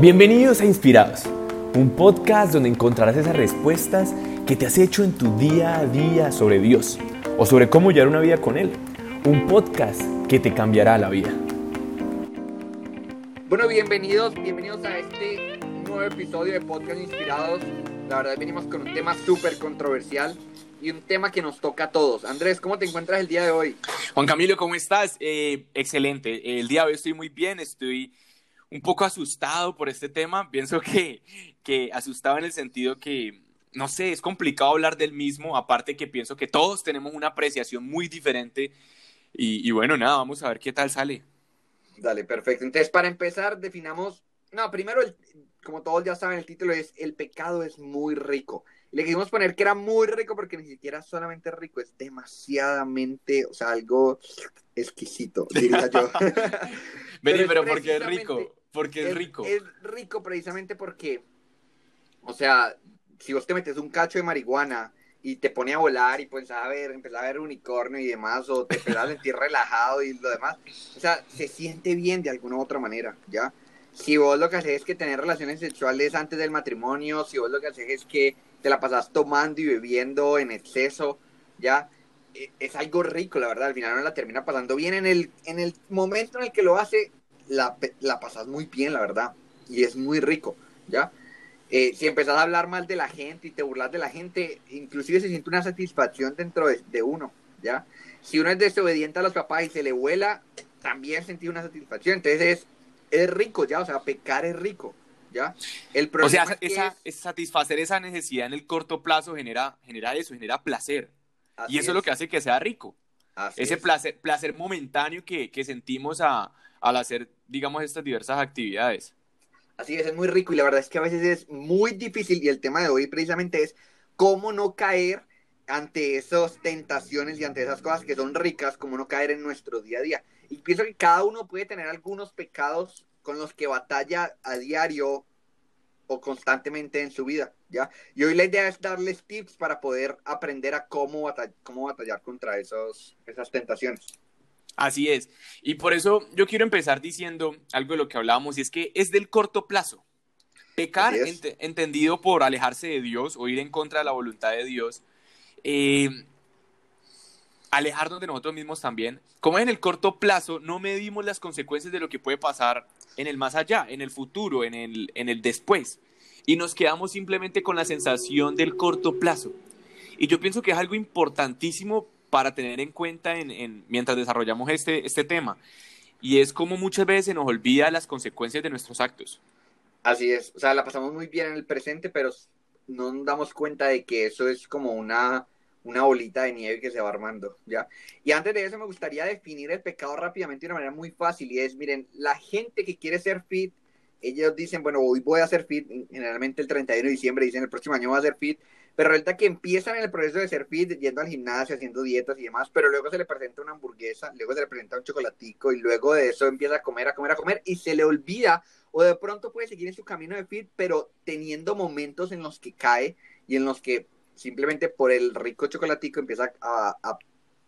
Bienvenidos a Inspirados, un podcast donde encontrarás esas respuestas que te has hecho en tu día a día sobre Dios o sobre cómo llevar una vida con Él. Un podcast que te cambiará la vida. Bueno, bienvenidos, bienvenidos a este nuevo episodio de Podcast Inspirados. La verdad venimos con un tema súper controversial y un tema que nos toca a todos. Andrés, ¿cómo te encuentras el día de hoy? Juan Camilo, ¿cómo estás? Eh, excelente. El día de hoy estoy muy bien, estoy un poco asustado por este tema. Pienso que, que asustado en el sentido que, no sé, es complicado hablar del mismo, aparte que pienso que todos tenemos una apreciación muy diferente. Y, y bueno, nada, vamos a ver qué tal sale. Dale, perfecto. Entonces, para empezar, definamos... No, primero, el, como todos ya saben, el título es El pecado es muy rico. Le quisimos poner que era muy rico porque ni siquiera solamente rico, es demasiadamente, o sea, algo exquisito, diría yo. Vení, pero, pero porque es rico, porque es, es, rico. Es rico precisamente porque, o sea, si vos te metes un cacho de marihuana y te pone a volar y pues a ver, empezar a ver unicornio y demás, o te empezás a sentir relajado y lo demás, o sea, se siente bien de alguna u otra manera, ¿ya? Si vos lo que haces es que tener relaciones sexuales antes del matrimonio, si vos lo que haces es que te la pasas tomando y bebiendo en exceso, ¿ya? Es algo rico, la verdad, al final no la termina pasando bien. En el, en el momento en el que lo hace, la, la pasas muy bien, la verdad, y es muy rico, ¿ya? Eh, si empezás a hablar mal de la gente y te burlas de la gente, inclusive se siente una satisfacción dentro de, de uno, ¿ya? Si uno es desobediente a los papás y se le vuela, también sentí una satisfacción. Entonces es, es rico, ¿ya? O sea, pecar es rico, ¿ya? El o sea, esa, es... es satisfacer esa necesidad en el corto plazo genera, genera eso, genera placer. Así y eso es. es lo que hace que sea rico. Así Ese placer, placer momentáneo que, que sentimos a, al hacer, digamos, estas diversas actividades. Así es, es muy rico y la verdad es que a veces es muy difícil y el tema de hoy precisamente es cómo no caer ante esas tentaciones y ante esas cosas que son ricas, cómo no caer en nuestro día a día. Y pienso que cada uno puede tener algunos pecados con los que batalla a diario o constantemente en su vida, ¿ya? Y hoy la idea es darles tips para poder aprender a cómo, batall cómo batallar contra esos, esas tentaciones. Así es. Y por eso yo quiero empezar diciendo algo de lo que hablábamos, y es que es del corto plazo. Pecar, ent entendido por alejarse de Dios o ir en contra de la voluntad de Dios, eh, alejarnos de nosotros mismos también. Como en el corto plazo no medimos las consecuencias de lo que puede pasar en el más allá, en el futuro, en el, en el después. Y nos quedamos simplemente con la sensación del corto plazo. Y yo pienso que es algo importantísimo para tener en cuenta en, en, mientras desarrollamos este, este tema. Y es como muchas veces se nos olvida las consecuencias de nuestros actos. Así es, o sea, la pasamos muy bien en el presente, pero no damos cuenta de que eso es como una, una bolita de nieve que se va armando, ¿ya? Y antes de eso me gustaría definir el pecado rápidamente de una manera muy fácil, y es, miren, la gente que quiere ser fit, ellos dicen, bueno, hoy voy a ser fit, generalmente el 31 de diciembre dicen, el próximo año voy a ser fit, pero resulta que empiezan en el proceso de ser fit, yendo al gimnasio, haciendo dietas y demás, pero luego se le presenta una hamburguesa, luego se le presenta un chocolatico y luego de eso empieza a comer, a comer, a comer y se le olvida o de pronto puede seguir en su camino de fit, pero teniendo momentos en los que cae y en los que simplemente por el rico chocolatico empieza a, a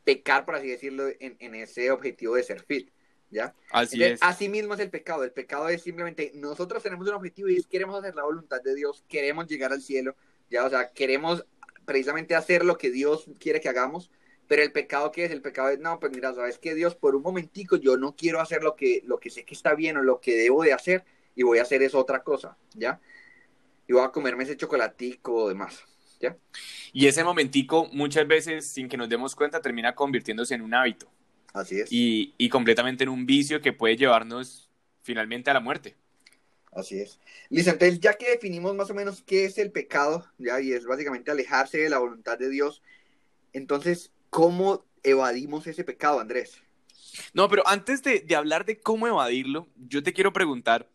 pecar, por así decirlo, en, en, ese objetivo de ser fit. ¿Ya? Así Entonces, es. Así mismo es el pecado. El pecado es simplemente nosotros tenemos un objetivo y es queremos hacer la voluntad de Dios, queremos llegar al cielo, ya, o sea, queremos precisamente hacer lo que Dios quiere que hagamos, pero el pecado que es, el pecado es, no, pues mira, sabes que Dios, por un momentico yo no quiero hacer lo que, lo que sé que está bien o lo que debo de hacer y voy a hacer es otra cosa, ¿ya? Y voy a comerme ese chocolatico o demás, ¿ya? Y ese momentico muchas veces, sin que nos demos cuenta, termina convirtiéndose en un hábito. Así es. Y, y completamente en un vicio que puede llevarnos finalmente a la muerte. Así es. Listo, entonces ya que definimos más o menos qué es el pecado, ya, y es básicamente alejarse de la voluntad de Dios, entonces, ¿cómo evadimos ese pecado, Andrés? No, pero antes de, de, hablar de cómo evadirlo, yo te quiero preguntar,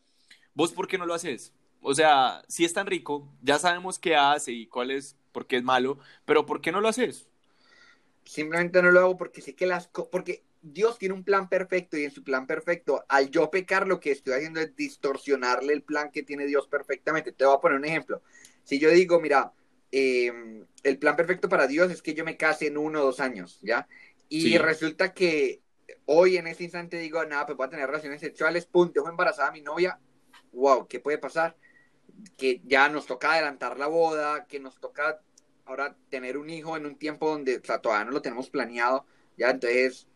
¿vos por qué no lo haces? O sea, si es tan rico, ya sabemos qué hace y cuál es, por qué es malo, pero ¿por qué no lo haces? Simplemente no lo hago porque sé que las... porque Dios tiene un plan perfecto y en su plan perfecto, al yo pecar, lo que estoy haciendo es distorsionarle el plan que tiene Dios perfectamente. Te voy a poner un ejemplo. Si yo digo, mira, eh, el plan perfecto para Dios es que yo me case en uno o dos años, ¿ya? Y sí. resulta que hoy en este instante digo, nada, pues voy a tener relaciones sexuales, punto, dejo embarazada a mi novia, wow, ¿qué puede pasar? Que ya nos toca adelantar la boda, que nos toca ahora tener un hijo en un tiempo donde, o sea, todavía no lo tenemos planeado, ya entonces,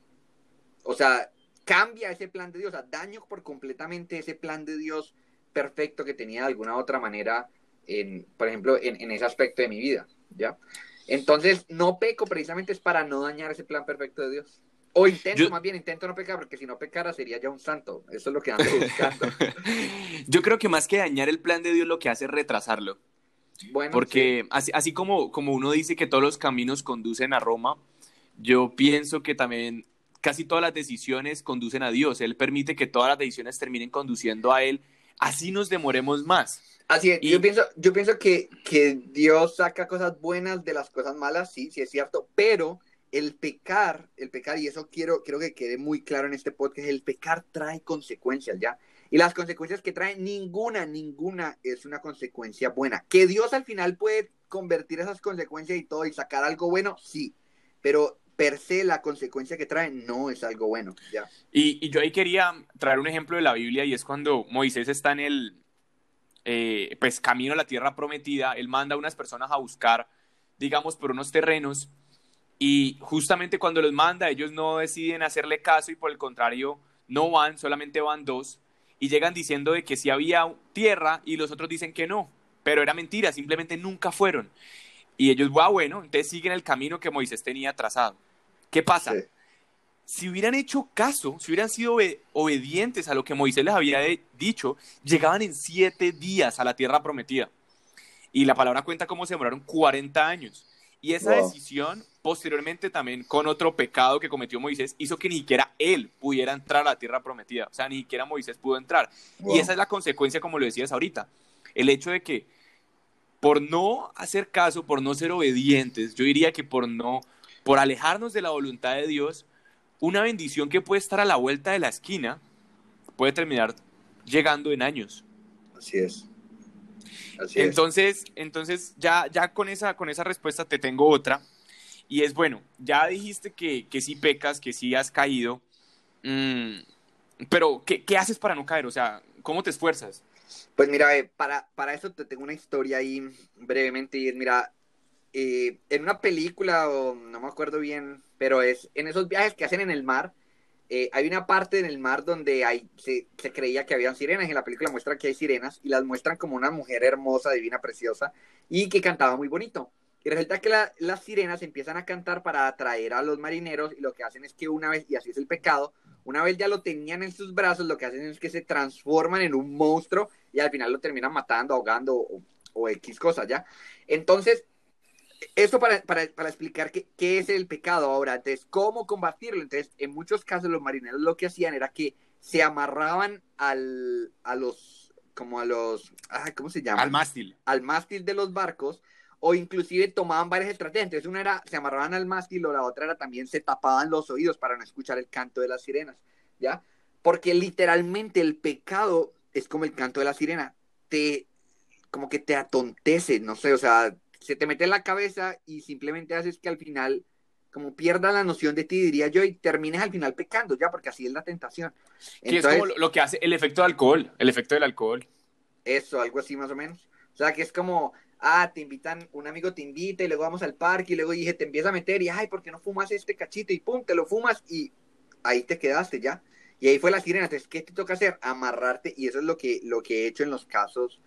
o sea, cambia ese plan de Dios, o sea, daño por completamente ese plan de Dios perfecto que tenía de alguna otra manera, en, por ejemplo, en, en ese aspecto de mi vida, ¿ya? Entonces, no peco precisamente es para no dañar ese plan perfecto de Dios. O intento, más bien, intento no pecar, porque si no pecara sería ya un santo. Eso es lo que ando buscando. Yo creo que más que dañar el plan de Dios, lo que hace es retrasarlo. Bueno, porque así, así como, como uno dice que todos los caminos conducen a Roma, yo pienso que también casi todas las decisiones conducen a Dios. Él permite que todas las decisiones terminen conduciendo a Él. Así nos demoremos más. Así es, yo pienso, yo pienso que, que Dios saca cosas buenas de las cosas malas, sí, sí es cierto, pero el pecar, el pecar, y eso quiero, quiero que quede muy claro en este podcast, el pecar trae consecuencias, ¿ya? Y las consecuencias que trae, ninguna, ninguna es una consecuencia buena. Que Dios al final puede convertir esas consecuencias y todo y sacar algo bueno, sí, pero per se la consecuencia que trae no es algo bueno. Y, yo ahí quería traer un ejemplo de la Biblia y es cuando Moisés está en el, eh, pues, camino a la tierra prometida, él manda a unas personas a buscar, digamos, por unos terrenos y justamente cuando los manda, ellos no deciden hacerle caso y por el contrario no van, solamente van dos y llegan diciendo de que sí había tierra y los otros dicen que no, pero era mentira, simplemente nunca fueron. Y ellos, bueno, entonces siguen el camino que Moisés tenía trazado. ¿Qué pasa? Si hubieran hecho caso, si hubieran sido obedientes a lo que Moisés les había dicho, llegaban en siete días a la tierra prometida. Y la palabra cuenta cómo se demoraron 40 años. Y esa decisión, posteriormente también con otro pecado que cometió Moisés, hizo que ni siquiera él pudiera entrar a la tierra prometida. O sea, ni siquiera Moisés pudo entrar. Y esa es la consecuencia, como lo decías ahorita. El hecho de que por no hacer caso, por no ser obedientes, yo diría que por no, por alejarnos de la voluntad de Dios, una bendición que puede estar a la vuelta de la esquina puede terminar llegando en años. Así es entonces, entonces ya, ya con, esa, con esa respuesta te tengo otra. Y es bueno, ya dijiste que, que sí pecas, que sí has caído. Mm, pero, ¿qué, ¿qué, haces para no caer? O sea, ¿cómo te esfuerzas? Pues mira, para, para eso te tengo una historia ahí brevemente. Y es, mira, eh, en una película, no me acuerdo bien, pero es en esos viajes que hacen en el mar, eh, hay una parte en el mar donde hay, se, creía que habían sirenas en la película muestra que hay sirenas y las muestran como una mujer hermosa, divina, preciosa y que cantaba muy bonito. Y resulta que las sirenas empiezan a cantar para atraer a los marineros y lo que hacen es que una vez, y así es el pecado, una vez ya lo tenían en sus brazos, lo que hacen es que se transforman en un monstruo y al final lo terminan matando, ahogando o, o X cosas, ¿ya? Entonces, esto para, para, para explicar qué, qué, es el pecado ahora. Entonces, ¿cómo combatirlo? Entonces, en muchos casos los marineros lo que hacían era que se amarraban al, a los, como a los, ¿cómo se llama? Al mástil. Al mástil de los barcos, o inclusive tomaban varias estrategias. Entonces, una era, se amarraban al mástil, o la otra era también se tapaban los oídos para no escuchar el canto de las sirenas, ¿ya? Porque literalmente el pecado es como el canto de la sirena. Te, como que te atontece, no sé, o sea, se te mete en la cabeza y simplemente haces que al final como pierda la noción de ti, diría yo, y termines al final pecando, ya, porque así es la tentación. Que es como lo que hace el efecto del alcohol, el efecto del alcohol. Eso, algo así más o menos. O sea, que es como, ah, te invitan, un amigo te invita y luego vamos al parque y luego dije, te empieza a meter y, ay, ¿por qué no fumas este cachito? Y pum, te lo fumas y ahí te quedaste ya. Y ahí fue la sirena. Entonces, ¿qué te toca hacer? Amarrarte y eso es lo que, lo que he hecho en los casos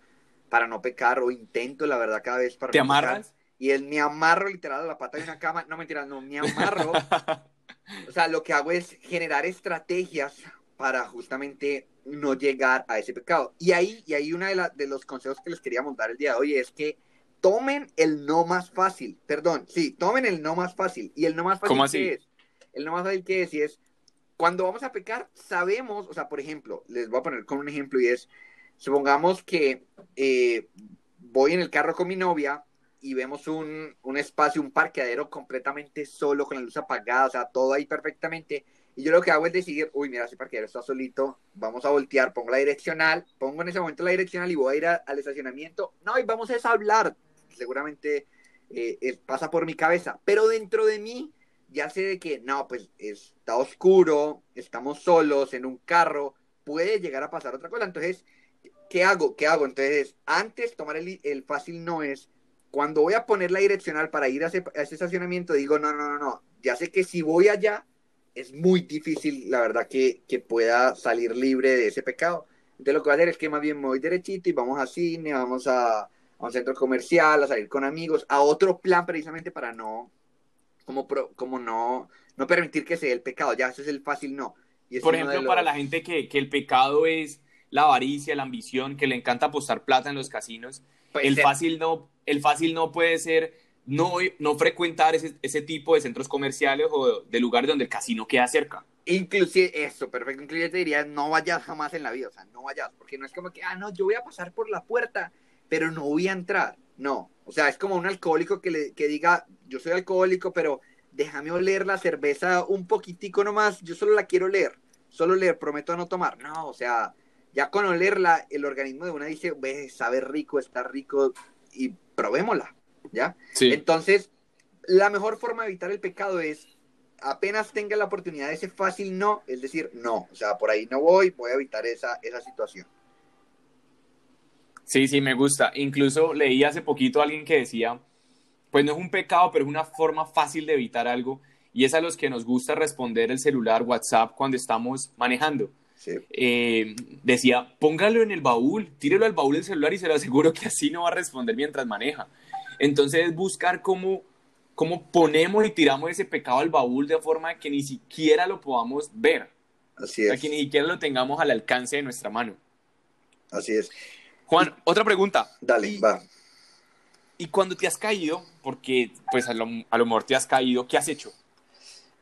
para no pecar o intento, la verdad, cada vez para ¿Te amarras? Y él me amarro literal a la pata de una cama. No, mentira, no, me amarro. o sea, lo que hago es generar estrategias para justamente no llegar a ese pecado. Y ahí, y ahí uno de, de los consejos que les queríamos dar el día de hoy es que tomen el no más fácil. Perdón, sí, tomen el no más fácil. ¿Y el no más fácil ¿Cómo así? qué es? El no más fácil qué es, y es cuando vamos a pecar, sabemos, o sea, por ejemplo, les voy a poner con un ejemplo y es, Supongamos que eh, voy en el carro con mi novia y vemos un, un, espacio, un parqueadero completamente solo, con la luz apagada, o sea, todo ahí perfectamente. Y yo lo que hago es decidir, uy, mira, ese parqueadero está solito, vamos a voltear, pongo la direccional, pongo en ese momento la direccional y voy a ir al estacionamiento. No, y vamos a hablar. Seguramente eh, pasa por mi cabeza, pero dentro de mí ya sé de que, no, pues está oscuro, estamos solos en un carro, puede llegar a pasar otra cosa. Entonces, ¿qué hago? ¿Qué hago? Entonces, antes tomar el, el fácil no es, cuando voy a poner la direccional para ir a ese, a ese estacionamiento, digo, no, no, no, no, ya sé que si voy allá, es muy difícil, la verdad, que, que pueda salir libre de ese pecado. Entonces lo que voy a hacer es que más bien me voy derechito y vamos a cine, vamos a, a un centro comercial, a salir con amigos, a otro plan precisamente para no, como, pro, como no, no permitir que se dé el pecado. Ya, ese es el fácil no. Y Por ejemplo, los- para la gente que, que el pecado es la avaricia, la ambición, que le encanta apostar plata en los casinos, Pues, el eh, fácil no, el fácil no puede ser no, no frecuentar ese, ese tipo de centros comerciales o de lugares donde el casino queda cerca. Inclusive, eso, perfecto. Inclusive te diría, no vayas jamás en la vida, o sea, no vayas, porque no es como que, ah, no, yo voy a pasar por la puerta, pero no voy a entrar. No, o sea, es como un alcohólico que, le, que diga, yo soy alcohólico, pero déjame oler la cerveza un poquitico nomás, yo solo la quiero leer, solo leer, prometo no tomar. No, o sea, ya con olerla, el organismo de una dice, ve, sabe rico, está rico, y probémosla, ¿ya? Sí. Entonces, la mejor forma de evitar el pecado es, apenas tenga la oportunidad de ese fácil no, es decir, no, o sea, por ahí no voy, voy a evitar esa, esa situación. Sí, sí, me gusta. Incluso leí hace poquito a alguien que decía, pues no es un pecado, pero es una forma fácil de evitar algo. Y es a los que nos gusta responder el celular, WhatsApp, cuando estamos manejando. Sí. Eh, decía, póngalo en el baúl, tírelo al baúl del celular y se lo aseguro que así no va a responder mientras maneja. Entonces es buscar cómo, cómo ponemos y tiramos ese pecado al baúl de forma que ni siquiera lo podamos ver. Así O sea, es. que ni siquiera lo tengamos al alcance de nuestra mano. Así es. Juan, otra pregunta. Dale, Y- va. Y cuando te has caído, porque pues a lo, a lo mejor te has caído, ¿qué has hecho?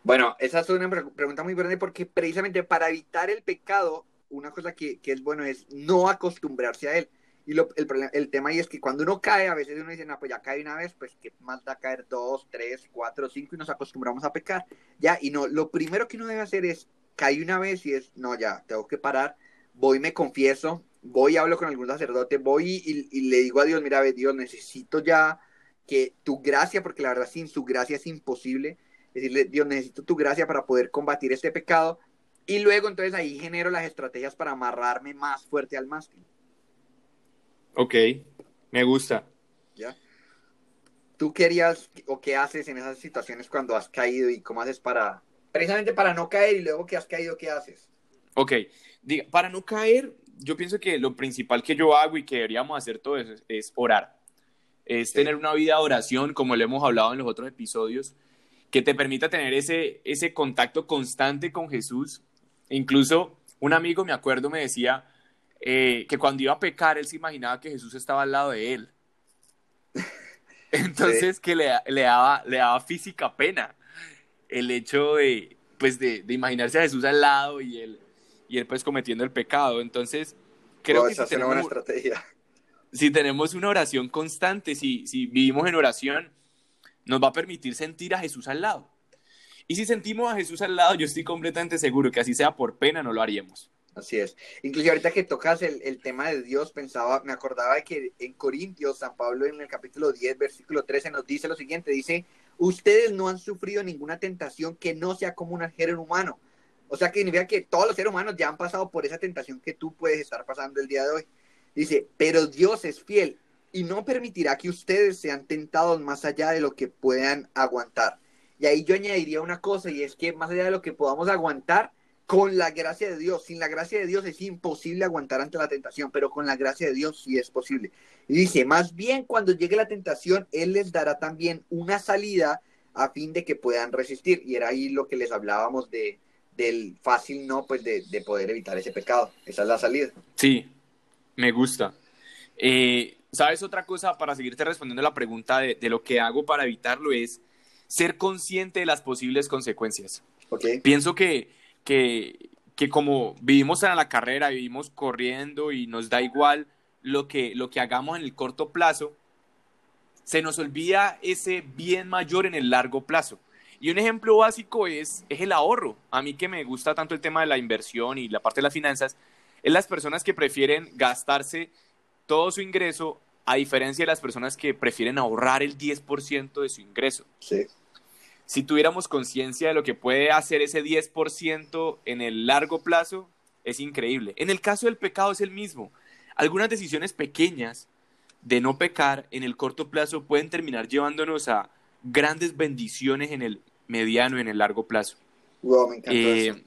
Bueno, esa es una pre- pregunta muy grande porque precisamente para evitar el pecado, una cosa que, que es bueno es no acostumbrarse a él. Y lo- el, el tema ahí es que cuando uno cae, a veces uno dice, no, pues ya cae una vez, pues qué más da caer dos, tres, cuatro, cinco y nos acostumbramos a pecar. Ya, y no, lo primero que uno debe hacer es, cae una vez y es, no, ya, tengo que parar, voy, me confieso, voy, hablo con algún sacerdote, voy y, y le digo a Dios, mira, ve, Dios, necesito ya que tu gracia, porque la verdad sin su gracia es imposible, decirle, Dios, necesito tu gracia para poder combatir este pecado. Y luego entonces ahí genero las estrategias para amarrarme más fuerte al mástil. Ok, me gusta. ¿ya? ¿Tú querías o qué haces en esas situaciones cuando has caído y cómo haces para, precisamente para no caer y luego que has caído, qué haces? Ok, diga, para no caer, yo pienso que lo principal que yo hago y que deberíamos hacer todos es, es orar. Es Sí. tener una vida de oración, como lo hemos hablado en los otros episodios, que te permita tener ese, ese contacto constante con Jesús. Incluso un amigo, me acuerdo, me decía eh, que cuando iba a pecar, él se imaginaba que Jesús estaba al lado de él. Entonces, que le, le, daba, le daba física pena el hecho de, pues, de, de imaginarse a Jesús al lado y él, y él pues cometiendo el pecado. Entonces, creo Oh, que esa si es una buena tenemos, estrategia. si tenemos una oración constante, si, si vivimos en oración, nos va a permitir sentir a Jesús al lado. Y si sentimos a Jesús al lado, yo estoy completamente seguro que así sea por pena, no lo haríamos. Así es. Inclusive ahorita que tocas el, el tema de Dios, pensaba, me acordaba de que en Corintios, San Pablo en el capítulo 10, versículo 13 nos dice lo siguiente, dice, ustedes no han sufrido ninguna tentación que no sea común al género humano. O sea que significa que todos los seres humanos ya han pasado por esa tentación que tú puedes estar pasando el día de hoy. Dice, pero Dios es fiel y no permitirá que ustedes sean tentados más allá de lo que puedan aguantar. Y ahí yo añadiría una cosa y es que más allá de lo que podamos aguantar, con la gracia de Dios, sin la gracia de Dios es imposible aguantar ante la tentación, pero con la gracia de Dios sí es posible. Y dice, más bien cuando llegue la tentación, Él les dará también una salida a fin de que puedan resistir. Y era ahí lo que les hablábamos de, del fácil no, pues de, de poder evitar ese pecado. Esa es la salida. Sí, me gusta. Eh, ¿Sabes otra cosa para seguirte respondiendo la pregunta de, de, lo que hago para evitarlo? Es ser consciente de las posibles consecuencias. ¿Ok? Pienso que, que, que como vivimos en la carrera, vivimos corriendo y nos da igual lo que, lo que hagamos en el corto plazo, se nos olvida ese bien mayor en el largo plazo. Y un ejemplo básico es, es el ahorro. A mí que me gusta tanto el tema de la inversión y la parte de las finanzas, es las personas que prefieren gastarse todo su ingreso a diferencia de las personas que prefieren ahorrar el 10% de su ingreso. Sí. Si tuviéramos conciencia de lo que puede hacer ese 10% en el largo plazo, es increíble. En el caso del pecado es el mismo. algunas decisiones pequeñas de no pecar en el corto plazo pueden terminar llevándonos a grandes bendiciones en el mediano y en el largo plazo. Wow, me encantó Eh, eso.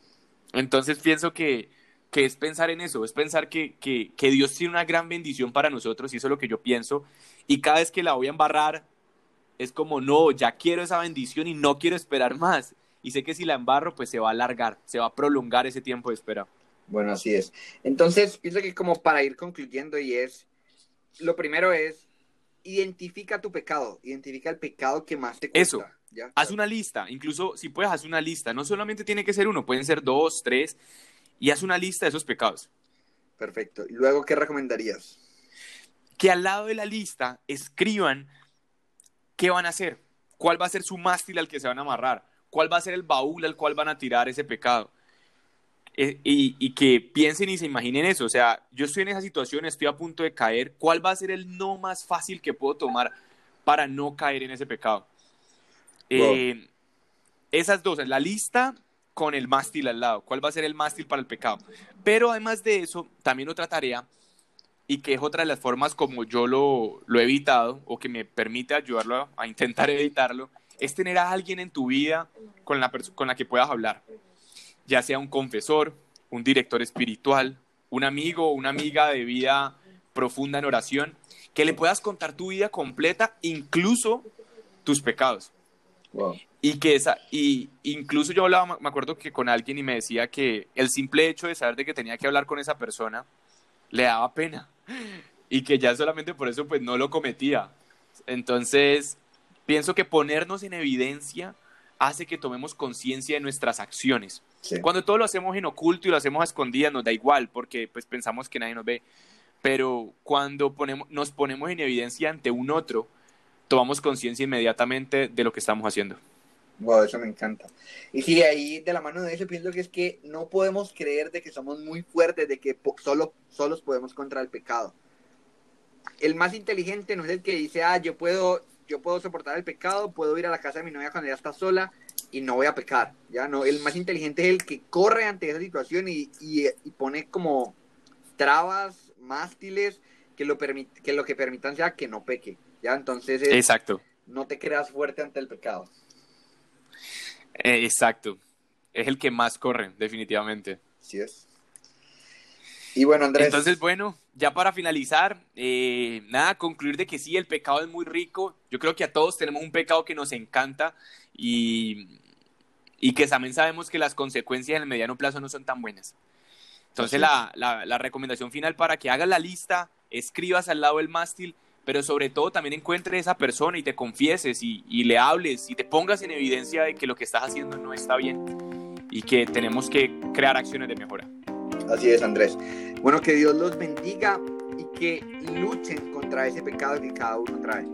entonces pienso que, que es pensar en eso, es pensar que, que, que Dios tiene una gran bendición para nosotros y eso es lo que yo pienso. Y cada vez que la voy a embarrar, es como, no, ya quiero esa bendición y no quiero esperar más. Y sé que si la embarro, pues se va a alargar, se va a prolongar ese tiempo de espera. Bueno, así es. Entonces, pienso que como para ir concluyendo y es, lo primero es, identifica tu pecado, identifica el pecado que más te cuesta. Eso. ¿ya? Haz una lista, incluso si puedes, haz una lista. No solamente tiene que ser uno, pueden ser dos, tres, y haz una lista de esos pecados. Perfecto. Y luego, ¿qué recomendarías? que al lado de la lista escriban qué van a hacer, cuál va a ser su mástil al que se van a amarrar, cuál va a ser el baúl al cual van a tirar ese pecado. Y, y que piensen y se imaginen eso, o sea, yo estoy en esa situación, estoy a punto de caer, ¿cuál va a ser el no más fácil que puedo tomar para no caer en ese pecado? Eh, esas dos, la lista con el mástil al lado, ¿cuál va a ser el mástil para el pecado? Pero además de eso, también otra tarea y que es otra de las formas como yo lo, lo he evitado o que me permite ayudarlo a, a intentar evitarlo, es tener a alguien en tu vida con la, con la que puedas hablar, ya sea un confesor, un director espiritual, un amigo o una amiga de vida profunda en oración, que le puedas contar tu vida completa, incluso tus pecados. Wow. Y que esa, y incluso yo hablaba, me acuerdo que con alguien y me decía que el simple hecho de saber de que tenía que hablar con esa persona le daba pena y que ya solamente por eso pues no lo cometía. Entonces, pienso que ponernos en evidencia hace que tomemos conciencia de nuestras acciones. Sí. Cuando todo lo hacemos en oculto y lo hacemos a escondidas nos da igual porque pues pensamos que nadie nos ve. Pero cuando ponemos, nos ponemos en evidencia ante un otro, tomamos conciencia inmediatamente de lo que estamos haciendo. Wow, eso me encanta. Y sí, ahí de la mano de eso pienso que es que no podemos creer de que somos muy fuertes, de que solo solos podemos contra el pecado. El más inteligente no es el que dice, ah, yo puedo, yo puedo soportar el pecado, puedo ir a la casa de mi novia cuando ella está sola y no voy a pecar. Ya no, el más inteligente es el que corre ante esa situación y, y- pone como trabas, mástiles que lo, que lo que permitan sea que no peque. Ya, entonces es- Exacto. no te creas fuerte ante el pecado. Eh, exacto. Es el que más corre, definitivamente. Así es. Y bueno, Andrés. Entonces, bueno, ya para finalizar, eh, nada, concluir de que sí, el pecado es muy rico. Yo creo que a todos tenemos un pecado que nos encanta y, y que también sabemos que las consecuencias en el mediano plazo no son tan buenas. Entonces, la, la- la recomendación final para que hagas la lista, escribas al lado del mástil, pero sobre todo también encuentres esa persona y te confieses y, y le hables y te pongas en evidencia de que lo que estás haciendo no está bien y que tenemos que crear acciones de mejora. Así es, Andrés. Bueno, que Dios los bendiga y que luchen contra ese pecado que cada uno trae.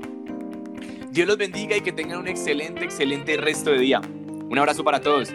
Dios los bendiga y que tengan un excelente, excelente resto de día. Un abrazo para todos.